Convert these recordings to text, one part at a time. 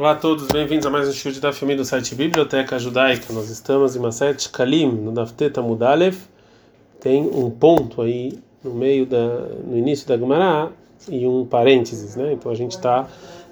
Olá a todos, bem-vindos a mais um show da família do site Biblioteca Judaica. Nós estamos em Maset Kalim, no Dafteta Mudalev. Tem um ponto aí no meio da, no início da Gemara e um parênteses, né? Então a gente está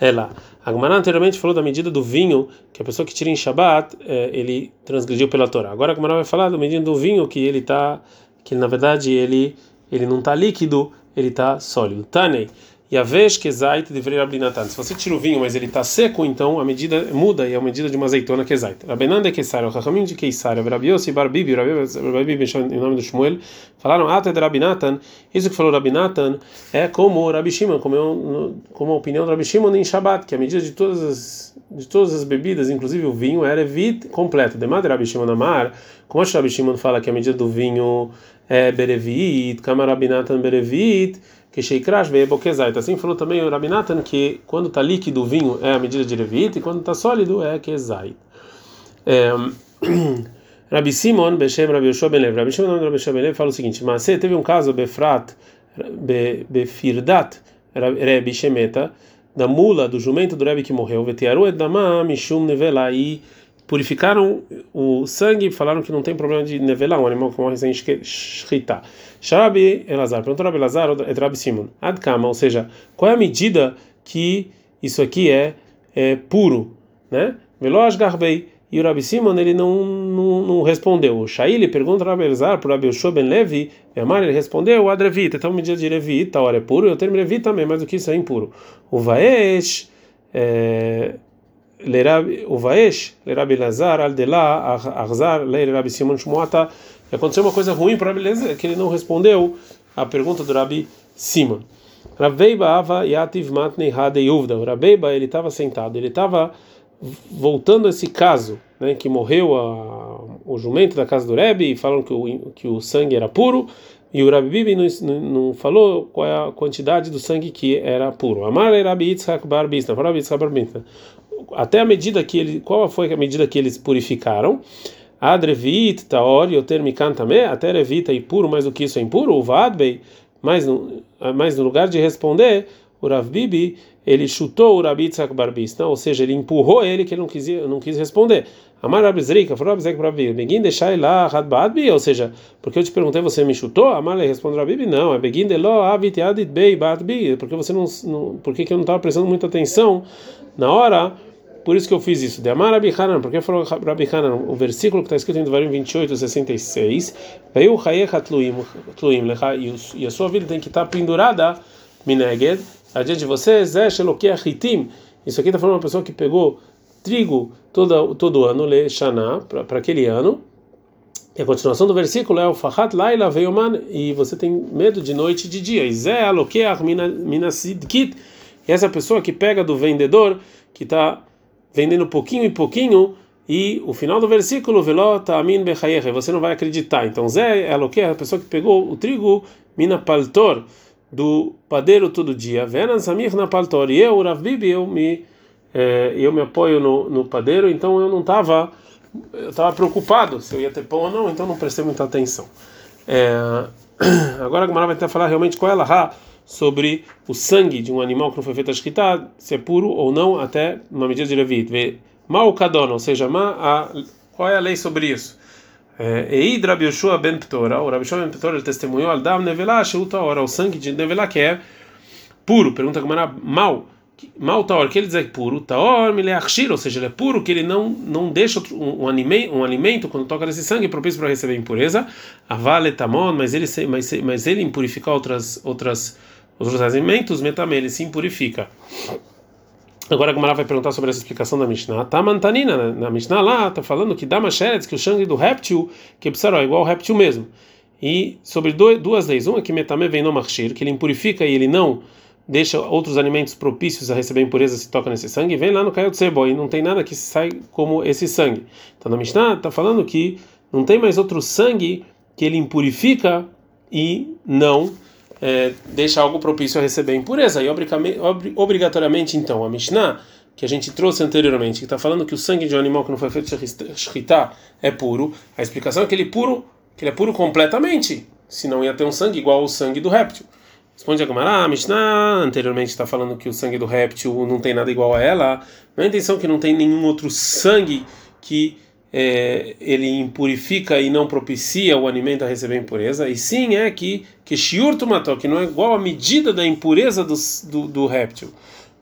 é lá. A Gemara anteriormente falou da medida do vinho, que a pessoa que tira em Shabat, é, ele transgrediu pela Torá. Agora a Gemara vai falar da medida do vinho que ele está, que na verdade ele ele não está líquido, ele está sólido. Tanei. E a vez que zait deveria abrinatan. Se você tira o vinho, mas ele está seco, então a medida muda e é a medida de uma azeitona que zait. Rabenan de Keisar, o Chachamim de Keisar, Rabios e Barbibi, Rabibi em nome do Shmuel, falaram até de Rabinatan. Isso que falou Rabinatan é como Rabi Shimon, como, como a opinião do Rabi Shimon em Shabbat, que a medida de todas as de todas as bebidas, inclusive o vinho, era evit completo. De Madre Rabi Shimon Amar, como Rabi Shimon fala que a medida do vinho é berevit, Kamarabinatan berevit, que Sheikrash veio Bokezait. Assim falou também o Rabinatan que quando está líquido o vinho é a medida de Revit e quando está sólido é Kezait. É, Rabi Simon, Beshem Rabi Yoshua Ben Lev. Rabi Simon, Rabi Yoshua Ben Lev fala o seguinte: Mas teve um caso, Befrat, Befirdat, Rebi Shemeta, da mula, do jumento do Rebbe que morreu, Vetearu Edama, Mishum Nevela, e purificaram o sangue e falaram que não tem problema de nevelar um animal que morre sem shkita. Sharabi Elazar, perguntou Rabi Elazar, é Rabi Simon, Adkama, ou seja, qual é a medida que isso aqui é, é puro, né? Veloz Garbei. E o Rabi Simon ele não, não, não respondeu. O Shaili pergunta Rabi Elazar para o Rabi Yoshua Ben Levi, Amar, ele respondeu, o Adrevita, então medida de Revita, a hora é puro, e o termo Revita também, mais do que isso é impuro. O Vaesh, é, o Vaesh, Lerabi Lazar, Aldela, Arzar, Lerabi Simon Shmuata. Aconteceu uma coisa ruim para Rabi Lazar, que ele não respondeu a pergunta do Rabi Simon. Raveiba Ava Yativ Matnei Hadei Uvda. O Raveiba, ele estava sentado, ele estava voltando a esse caso, né, que morreu a, o jumento da casa do Rebbe, e falaram que o, que o sangue era puro, e o Rabi Bibi não, não, falou qual é a quantidade do sangue que era puro. Amar Rabi Yitzhak Bar Bisna, Rabi até a medida que ele, qual foi a medida que eles purificaram? Adrevit, Taor, Yotermikan também, até Revita e puro, mais do que isso é impuro, o Vadbei, mas no, mas no lugar de responder, o Rav Bibi, ele chutou o Rabi Tzak Barbista, ou seja, ele empurrou ele que ele não quis, não quis responder. Amar Rabi falou Rabi para Rabi, Begin deixai lá Hadbadbi, ou seja, porque eu te perguntei, você me chutou? Amar ele respondeu Bibi, não, é Begin de lo avit adit bei badbi, porque você não, não porque que eu não estava prestando muita atenção na hora por isso que eu fiz isso. De Amar Rabi Hanan, porque falou Rabi Hanan, o versículo que está escrito em Devarim 28, 66, veio e a sua vida tem que estar pendurada, mineged, adiante de você, Zé Shelokia Hitim. Isso aqui está falando uma pessoa que pegou trigo todo, todo ano, Le Shana, para aquele ano. E a continuação do versículo é o Fahat Laila Veioman, e você tem medo de noite e de dia. Zé Alokeach Minasidkit, e essa pessoa que pega do vendedor, que está vendendo pouquinho em pouquinho, e o final do versículo, velota amin você não vai acreditar. Então, Zé é a pessoa que pegou o trigo, mina paltor, do padeiro todo dia. Venan samir na paltor. E eu, Bibi, eu me, eh, eu me apoio no, no padeiro, então eu não estava eu estava preocupado se eu ia ter pão ou não, então não prestei muita atenção. É, agora a Gamara vai tentar falar realmente qual é a sobre o sangue de um animal que não foi feito a escrita, se é puro ou não, até uma medida de Levit. Vê mal kadona, ou seja, ma, a, qual é a lei sobre isso? É, Eid Rabi Yoshua ben Ptora, o Rabi Yoshua ben Ptora ele testemunhou al dam nevelá hora, o sangue de nevelá que é puro. Pergunta como era mal. Mal taor, que ele diz é puro, taor ou seja, ele é puro, que ele não não deixa um, um, alimento, um alimento quando toca nesse sangue propício para receber impureza. Avale tamon, mas ele mas, mas ele impurificar outras outras os alimentos, metame, ele se impurifica. Agora a Gamara vai perguntar sobre essa explicação da Mishnah. Tá mantanina, na Mishnah lá, tá falando que dá macheretz, que o sangue do réptil, que é igual ao réptil mesmo. E sobre duas leis. Uma que metame vem no marchir, que ele impurifica e ele não deixa outros alimentos propícios a receber impureza se toca nesse sangue, vem lá no Caio Sebo e não tem nada que sai como esse sangue. Então na Mishnah está falando que não tem mais outro sangue que ele impurifica e não é, deixa algo propício a receber impureza. E obrigatoriamente, então, a Mishnah, que a gente trouxe anteriormente, que está falando que o sangue de um animal que não foi feito shkita é puro, a explicação é que ele é puro, que ele é puro completamente, senão ia ter um sangue igual ao sangue do réptil. Responde a Gamara, a Mishnah anteriormente está falando que o sangue do réptil não tem nada igual a ela. Não é intenção que não tem nenhum outro sangue que é, ele impurifica e não propicia o alimento a receber impureza. E sim é que que shiurtumató, que não é igual à medida da impureza do, do, do, réptil,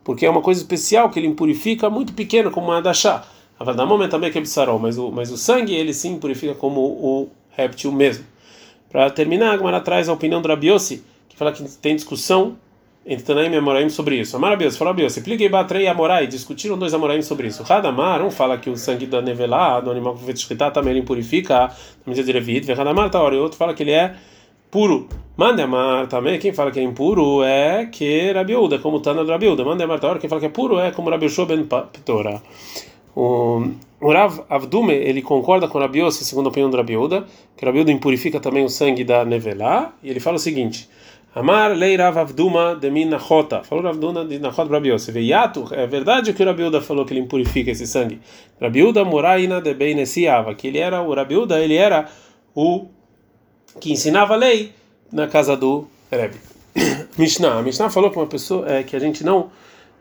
porque é uma coisa especial que ele impurifica muito pequena, como a da chá. A momento também que é mas o, mas o sangue ele sim purifica como o réptil mesmo. Para terminar, a Gamara traz a opinião do Rabiossi fala que tem discussão entre Tanaim e Amoraim sobre isso. Amarabios, fala Bios, expliquei Batrei e Amorai, discutiram dois Amoraim sobre isso. Radamar, um fala que o sangue da nevelá, do animal que foi escritar, também ele impurifica, na medida de Revit, Radamar, tá e outro fala que ele é puro. Mandemar também, quem fala que é impuro é que Rabiuda, como Tana do Rabiuda. Mandemar, tá quem fala que é puro é como Rabiushua ben Ptora. O, Rav Avdume, ele concorda com Rabiose, segundo a opinião do Rabiuda, que Rabiuda impurifica também o sangue da nevelá, e ele fala o seguinte Amar lei Rav Avduma de Minachota. Falou Ravduna de Nachot Rabi Yosef. Veiato, é verdade que o Rabiuda falou que ele impurifica esse sangue. Rabiuda Moraina de Beinesiava, que ele era, o Rabiuda, ele era o que ensinava a lei na casa do Rebbe. Mishnah. A Mishnah falou que uma pessoa, é, que a gente não,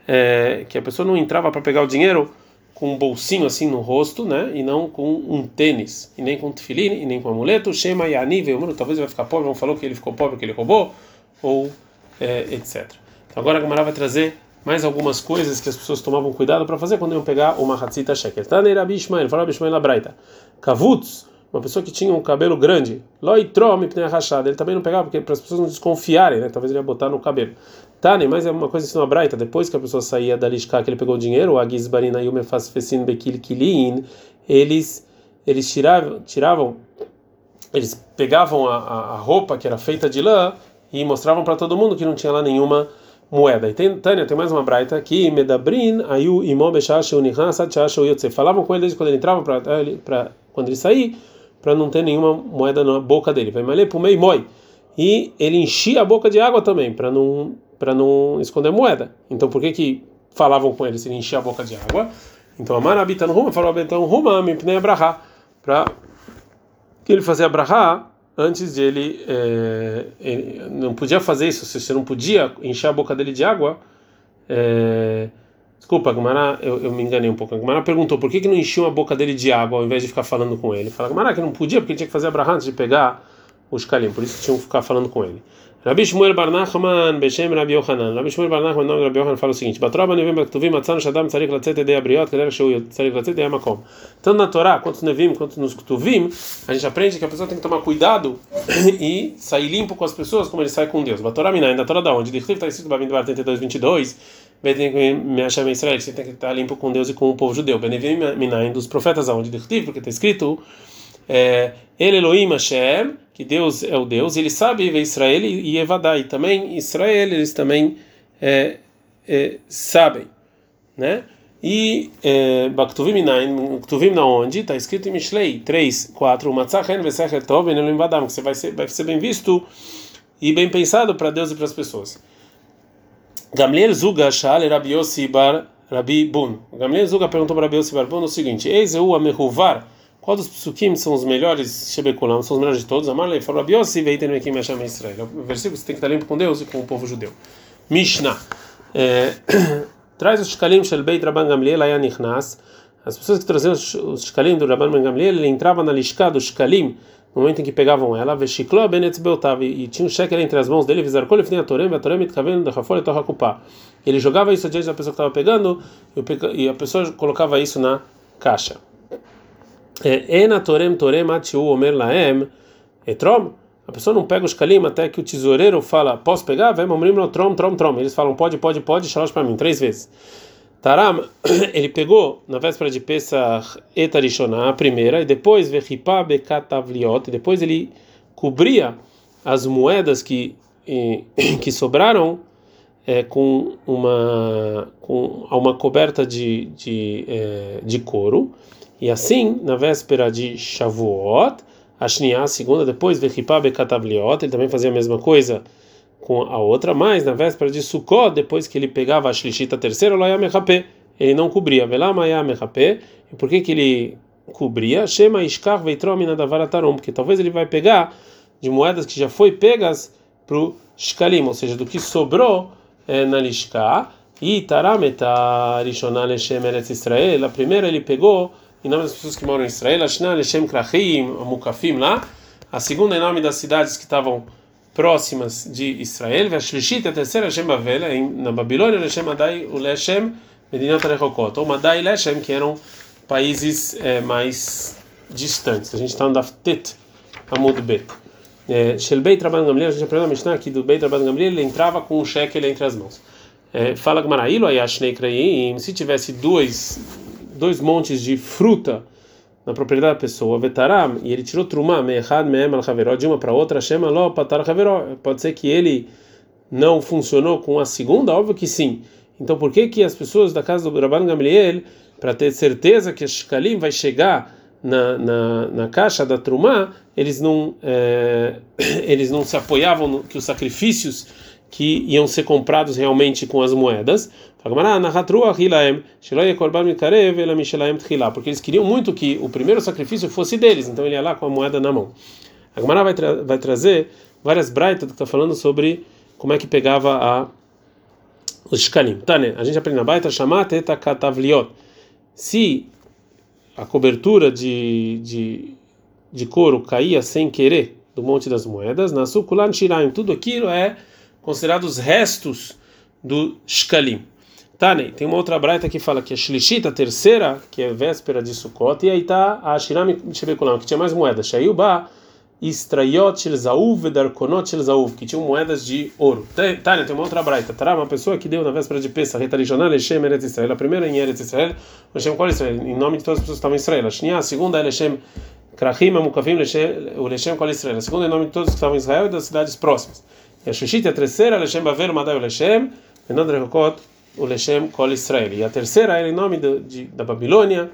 é, que a pessoa não entrava para pegar o dinheiro com um bolsinho assim no rosto, né? E não com um tênis, e nem com tefilim, e nem com amuleto. Shema Yani, veio, talvez vai ficar pobre, vamos falou que ele ficou pobre porque ele roubou ou é, etc. Então agora a Gamara vai trazer mais algumas coisas que as pessoas tomavam cuidado para fazer quando iam pegar uma hatzita sheker. Tanei Rabi Ishmael, fala Rabi Ishmael Abraita. Kavutz, uma pessoa que tinha um cabelo grande, loitrom pnei rachada, ele também não pegava porque para as pessoas não desconfiarem, né? Talvez ele ia botar no cabelo. Tane, mas é uma coisa assim, uma braita, depois que a pessoa saía da lishka que ele pegou o dinheiro, o agizbarina yumefas fesin bekil kilin, eles eles tiravam, tiravam eles pegavam a, a, roupa que era feita de lã e mostravam para todo mundo que não tinha lá nenhuma moeda. E tem, Tânia, tem mais uma braita aqui, Medabrin, Ayu. Falavam com ele desde quando ele entrava para quando ele sair, para não ter nenhuma moeda na boca dele. Vai malê pumei moi. E ele enchia a boca de água também, para não para não esconder moeda. Então por que que falavam com ele se ele enchia a boca de água? Então a Marabita no Ruma falou então Ruma, pnei abrahá, para que ele fazia abrahá antes de ele, é, ele, não podia fazer isso, se você não podia encher a boca dele de água. É, desculpa, Gumara, eu, eu, me enganei um pouco. A Gumara perguntou por que, que não enchiam a boca dele de água ao invés de ficar falando com ele. Fala, Gumara, que não podia porque tinha que fazer abraham antes de pegar os calim, por isso tinham que ficar falando com ele. Rabi Shmuel Bar Nachman, Beshem Rabi Yohanan. Rabi Shmuel Bar Nachman, nome Rabi Yohanan, fala o seguinte: Batroba nevim baktuvim matzan shadam tzarik latzet edei abriot, kadar sheu tzarik latzet edei amakom. Tanto na Torá, quanto nevim, quanto nos ktuvim, a gente aprende que a pessoa tem que tomar cuidado e sair limpo com as pessoas como ele sai com Deus. Batorá Minayin, da Torá da onde? Dichtiv está escrito Babim Dvar 32, 22. Me achar Israel, você tem que estar limpo com Deus e com o povo judeu. Benevim Minayin, dos profetas aonde? Dichtiv, porque está escrito é, El Elohim Hashem, que Deus é o Deus, ele sabe ver Israel e Evadai também, Israel, eles também é, é, sabem, né? E é, Baktuvim Minayin, Ktuvim na onde? Está escrito em Mishlei 3, 4, Matzachen Vesechet Tov Elohim Vadam, que você vai ser, vai ser bem visto e bem pensado para Deus e para as pessoas. Gamliel Zuga Shal Rabi Yossi Bar Rabi Bun. Gamliel Zuga perguntou para Rabi Yossi Bar Bun o seguinte: Eis eu a qual dos psukim são os melhores? Shebekulam, são os melhores de todos. Amarlei falou Abiosi veiten mekim Hashem Israel. O versículo você tem que estar limpo com Deus e com o povo judeu. Mishnah. É, traz os shkalim shel beit Rabban Gamliel ayanichnas. As pessoas que traziam os shkalim do Rabban Gamliel, ele entrava na lishka dos shkalim no momento em que pegavam ela, veshiklo benet beotav, e tinha um shekel entre as mãos dele, vizarkol lefnei atorem, atorem mitkaven dachafol etorha kupá. Ele jogava isso diante da pessoa que estava pegando, e a pessoa colocava isso na caixa. Ena torem torem atiu omer laem etrom. A pessoa não pega os kalim até que o tesoureiro fala, posso pegar? Vem, mamrim no trom, trom, trom. Eles falam, pode, pode, pode, shalosh para mim, três vezes. Taram, ele pegou na véspera de Pesach etarishonah, a primeira, e depois vechipá bekatavliot, e depois ele cobria as moedas que, que sobraram é, com uma com uma coberta de, de, é, de couro e assim, na véspera de Shavuot, a Shniá, a segunda, depois Vechipá Bekatabliot, ele também fazia a mesma coisa com a outra, mas na véspera de Sukkot, depois que ele pegava a Shlishita terceira, Loyamechapé, ele não cobria. Velamayamechapé, e por que que ele cobria? Shema Ishkar Veitromina Davaratarum, porque talvez ele vai pegar de moedas que já foi pegas para o shkalim, ou seja, do que sobrou é, na lishka. E tarameta rishonah leshem Israel. A primeira ele pegou em nome das pessoas que moram em Israel, leshem mukafim lá. A segunda em nome das cidades que estavam próximas de Israel. A terceira Leshem na Babilônia, Leshem Adai, o Leshem ou Madai e Leshem, que eram países é, mais distantes. A gente está no Daftet Amud Bet. Shel Beit Rabban Gamliel, a gente aprendeu na Mishnah aqui do Beit Rabban Gamliel, ele entrava com um shekel entre as mãos. É, fala Gamarailo, Ayashnei Kreim, se tivesse dois, dois montes de fruta na propriedade da pessoa, vetaram, e ele tirou trumá, mehad mehem al haveró, de uma para outra, chama lo patar haveró. Pode ser que ele não funcionou com a segunda? Óbvio que sim. Então por que que as pessoas da casa do Rabban Gamliel, para ter certeza que a shkalim vai chegar na, na, na caixa da trumá, eles não é, eles não se apoiavam no, que os sacrifícios que iam ser comprados realmente com as moedas. Porque eles queriam muito que o primeiro sacrifício fosse deles, então ele ia lá com a moeda na mão. A Gemara vai, tra vai trazer várias braitas que está falando sobre como é que pegava a, os shkalim. Tá, né? A gente aprende na baita chamata eta katavliot. Se a cobertura de, de, de couro caía sem querer do Monte das Moedas, na sukulan shiraim, tudo aquilo é considerado os restos do shkalim. Tane, tem uma outra braita que fala que a Shlishit, a terceira, que é véspera de Sukkot, e aí tá a Shirami Shebekulam, que tinha mais moedas. Shayuba, Istrayot Shel Zauv, Vedarkonot Shel Zauv, que tinham moedas de ouro. Tane, tem uma outra braita. Tará, uma pessoa que deu na véspera de Pesach, Retarijonal, Leshem, Eretz Israel. A primeira em Eretz Israel, Leshem qual Israel? Em nome de todas as pessoas que estavam em Israel. A Shnia, a segunda é Leshem Krachim, Amukavim, o Leshem qual Israel. A segunda é em nome de todos que estavam em Israel e das cidades próximas. E a Shushit, a terceira, Leshem Bavel, Madai, o Leshem, Menad Rehokot, o Leshem Kol Israel. E a terceira era em nome do, de, da Babilônia,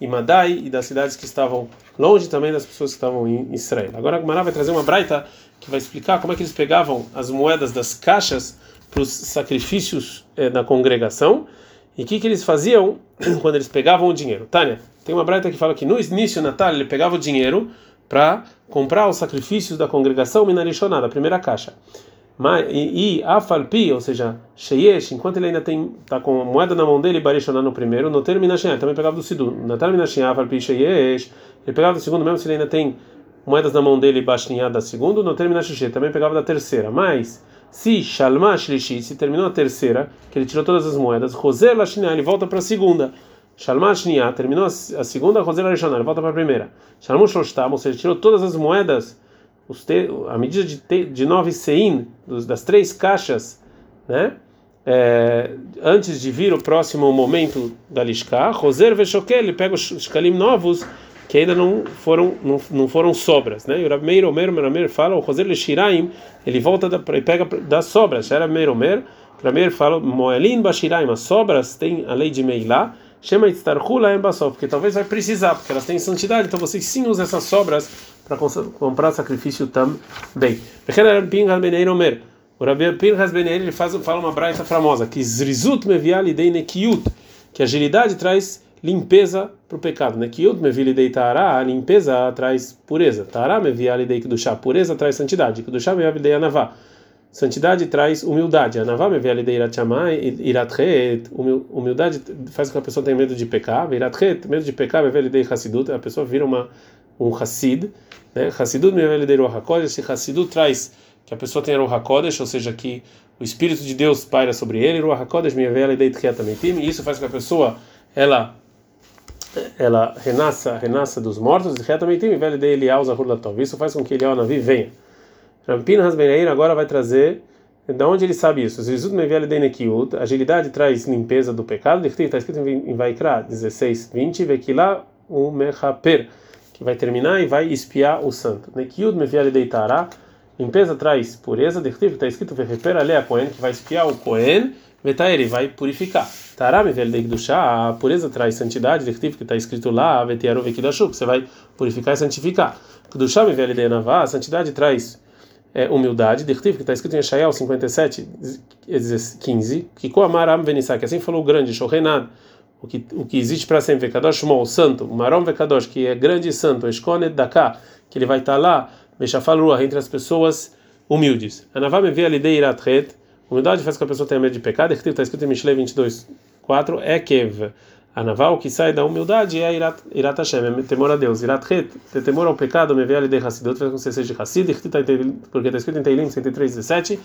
e Madai, e das cidades que estavam longe também das pessoas que estavam em Israel. Agora a Gemara vai trazer uma braita que vai explicar como é que eles pegavam as moedas das caixas para os sacrifícios eh, da congregação e o que, que eles faziam quando eles pegavam o dinheiro. Tânia, tem uma braita que fala que no início Natal ele pegava o dinheiro para comprar os sacrifícios da congregação minarishonada, a primeira caixa. E, afalpi, ou seja, sheyesh, enquanto ele ainda tem tá com a moeda na mão dele, barishoná no primeiro, no termina ele também pegava do sidu. Na termina afalpi sheyesh, ele pegava do segundo mesmo se ele ainda tem moedas na mão dele baixinha da segunda, no termina também pegava da terceira. Mas se shalma shlishi, se terminou a terceira, que ele tirou todas as moedas, roser lashniá, ele volta para a segunda. Shalma Shniya, terminou a segunda Rosela Rishonah, volta para a primeira. Shalmu Shoshtam, ou seja, tirou todas as moedas, os te, a medida de, te, de nove Sein, das três caixas, né? É, antes de vir o próximo momento da Lishka, Roser Veshokel, ele pega os shkalim novos que ainda não foram não, não foram sobras, né? E o Rameir Omer, Rameir fala, o Roser Leshiraim, ele volta da, e pega das sobras. Era Meir Omer, fala, Moelin Bashiraim, as sobras tem a lei de Meilá, Chama Itztarhula Embasov, porque talvez vai precisar, porque elas têm santidade, então você sim usa essas sobras para comprar sacrifício também. O Rabi Pinhas Beneir ele faz, fala uma braita famosa, que Zrizut meviali dei nekiut, que agilidade traz limpeza para o pecado. Nekiut mevili dei tará, a limpeza traz pureza. Tará meviali dei kedushá, pureza traz santidade. Kedushá meviali dei anavá. Santidade traz humildade. Humildade faz com que a pessoa tenha medo de pecar. Medo de pecar, a pessoa vira uma, um Hassid. Né? Hassidut Esse Hassidut traz que a pessoa tenha Ruach HaKodesh, ou seja, que o Espírito de Deus paira sobre ele. Ruach HaKodesh e isso faz com que a pessoa ela ela renasça, renasça dos mortos. Isso faz com que ele, Navi, venha. Rampinhas Ben agora vai trazer da onde ele sabe isso? Zizut Meviel Denekiut, agilidade traz limpeza do pecado. Está escrito em Vaikra 16, 20, Vekila o Mechaper, que vai terminar e vai espiar o santo. Nekiut Meviel Deitara, limpeza traz pureza. Está escrito Vecheper Alea Cohen, que vai espiar o Cohen. Vetaer, vai purificar. Tará Meviel Deikdusha, a pureza traz santidade. que está escrito lá, Vetiaru Vekidashu, que você vai purificar e santificar. Kdusha Meviel Deinavá, a santidade traz é, humildade, Dirtiv, que está escrito em Shael 57, 15, que Koamaram Venissá, que assim falou o grande, o que, o que existe para sempre, Vekadosh Mol, santo, Marom Vekadosh, que é grande e santo, Esconet Daká, que ele vai estar tá lá, Meshafal entre as pessoas humildes. Anavá me vê ali de iratret, humildade faz com que a pessoa tenha medo de pecado, está escrito em Mishle 22, 4, é kev. Anaval que sai da humildade é irat, irat Hashem, é temor a Deus. Irat het, temor ao pecado, me vê ali de Hassidut, faz com que você seja Hassid, porque está escrito em Teilim 103, 17.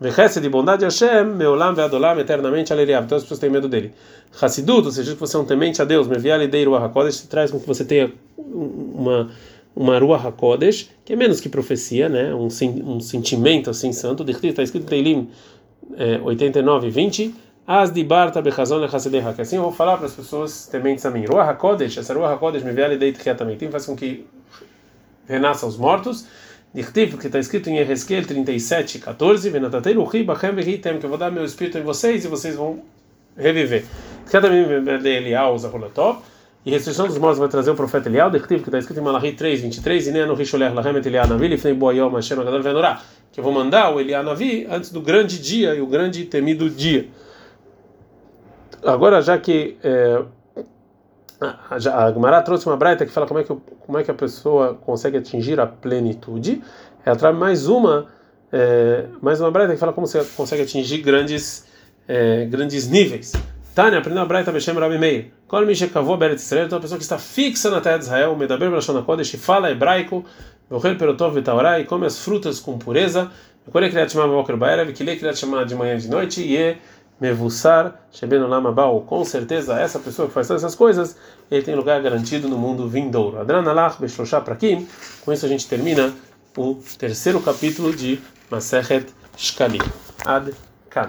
Vechesse de bondade Hashem, meolam veadolam, eternamente aleriav. Então as pessoas têm medo dele. Hassidut, ou seja, que você é um temente a Deus, me vê ali de Ruach HaKodesh, traz com que você tenha uma uma Ruach HaKodesh, que é menos que profecia, né? um, um sentimento assim santo. Está escrito em Teilim é, 89, 20. As de Barta Bechazon que assim eu vou falar para as pessoas tementes a mim. Ruach HaKodesh, essa Ruach HaKodesh me vê deit também, faz com que renasça os mortos. Dichtiv, que está escrito em Ezequiel 37, 14, Venatatei Ruchi Bachem Vehitem, que eu vou dar meu espírito em vocês e vocês vão reviver. Também me vê Elial Zaholatov. E restrição dos mortos vai trazer o profeta Elial, Dichtiv, que está escrito em Malachi 3, 23, e nem no Risholer Lahem et Elial Navi, Lifnei Boayom Hashem Agadol Venorah, que eu vou mandar o Elial Navi antes do grande dia e o grande temido dia. Agora, já que é, a Gemara trouxe uma braita que fala como é que, como é que a pessoa consegue atingir a plenitude, ela traz mais uma é, mais uma braita que fala como você consegue atingir grandes é, grandes níveis. Tânia, aprendeu a braita Beshem Rabi Meir. Qual me checavou Beret Israel? Então, a pessoa que está fixa na terra de Israel, Medaber Belashon Kodesh, fala hebraico, Morrer Perotov Vitaurá, e come as frutas com pureza. Quando é que ele chamar Boker Baerev, que ele queria chamar de manhã de noite, e Mevussar, Sheben Olam Abau, com certeza essa pessoa que faz todas essas coisas, ele tem lugar garantido no mundo vindouro. Adran Alach Beshoshá para. Com isso a gente termina o terceiro capítulo de Masechet Shkalim. Ad Kan.